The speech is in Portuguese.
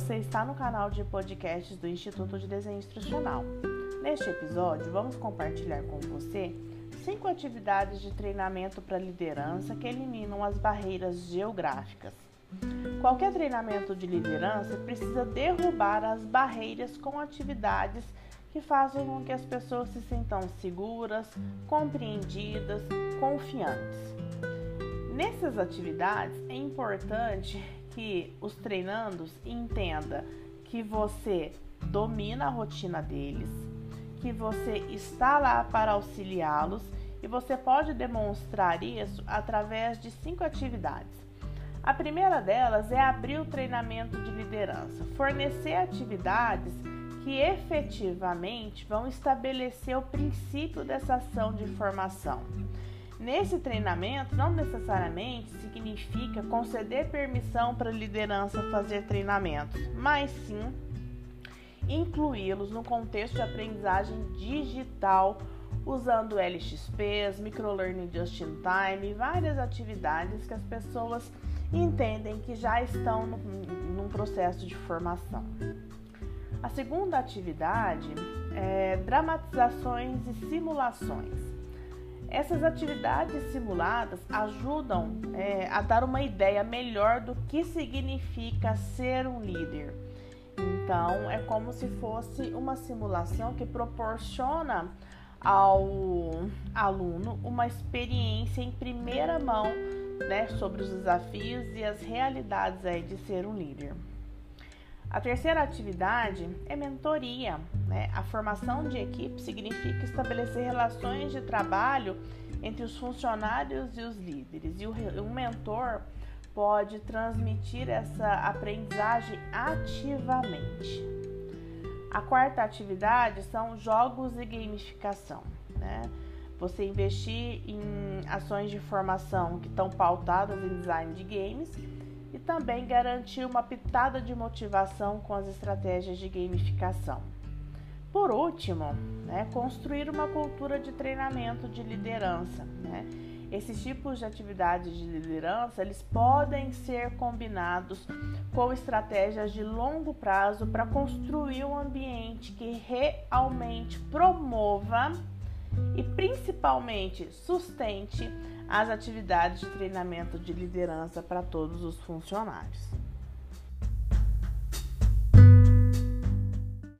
está no canal de podcasts do Instituto de Desenho Instrucional. Neste episódio, vamos compartilhar com você cinco atividades de treinamento para liderança que eliminam as barreiras geográficas. Qualquer treinamento de liderança precisa derrubar as barreiras com atividades que façam com que as pessoas se sintam seguras, compreendidas, confiantes. Nessas atividades é importante que os treinandos entenda que você domina a rotina deles, que você está lá para auxiliá-los e você pode demonstrar isso através de cinco atividades. A primeira delas é abrir o treinamento de liderança, fornecer atividades que efetivamente vão estabelecer o princípio dessa ação de formação. Nesse treinamento, não necessariamente significa conceder permissão para a liderança fazer treinamentos, mas sim incluí-los no contexto de aprendizagem digital, usando LXPs, Microlearning Just in Time e várias atividades que as pessoas entendem que já estão no, num processo de formação. A segunda atividade é dramatizações e simulações. Essas atividades simuladas ajudam é, a dar uma ideia melhor do que significa ser um líder. Então, é como se fosse uma simulação que proporciona ao aluno uma experiência em primeira mão né, sobre os desafios e as realidades aí de ser um líder. A terceira atividade é mentoria. Né? A formação de equipe significa estabelecer relações de trabalho entre os funcionários e os líderes, e o, mentor pode transmitir essa aprendizagem ativamente. A quarta atividade são jogos e gamificação. Né? Você investir em ações de formação que estão pautadas em design de games e também garantir uma pitada de motivação com as estratégias de gamificação. Por último, né, construir uma cultura de treinamento de liderança. Né? Esses tipos de atividades de liderança eles podem ser combinados com estratégias de longo prazo para construir um ambiente que realmente promova e principalmente sustente as atividades de treinamento de liderança para todos os funcionários.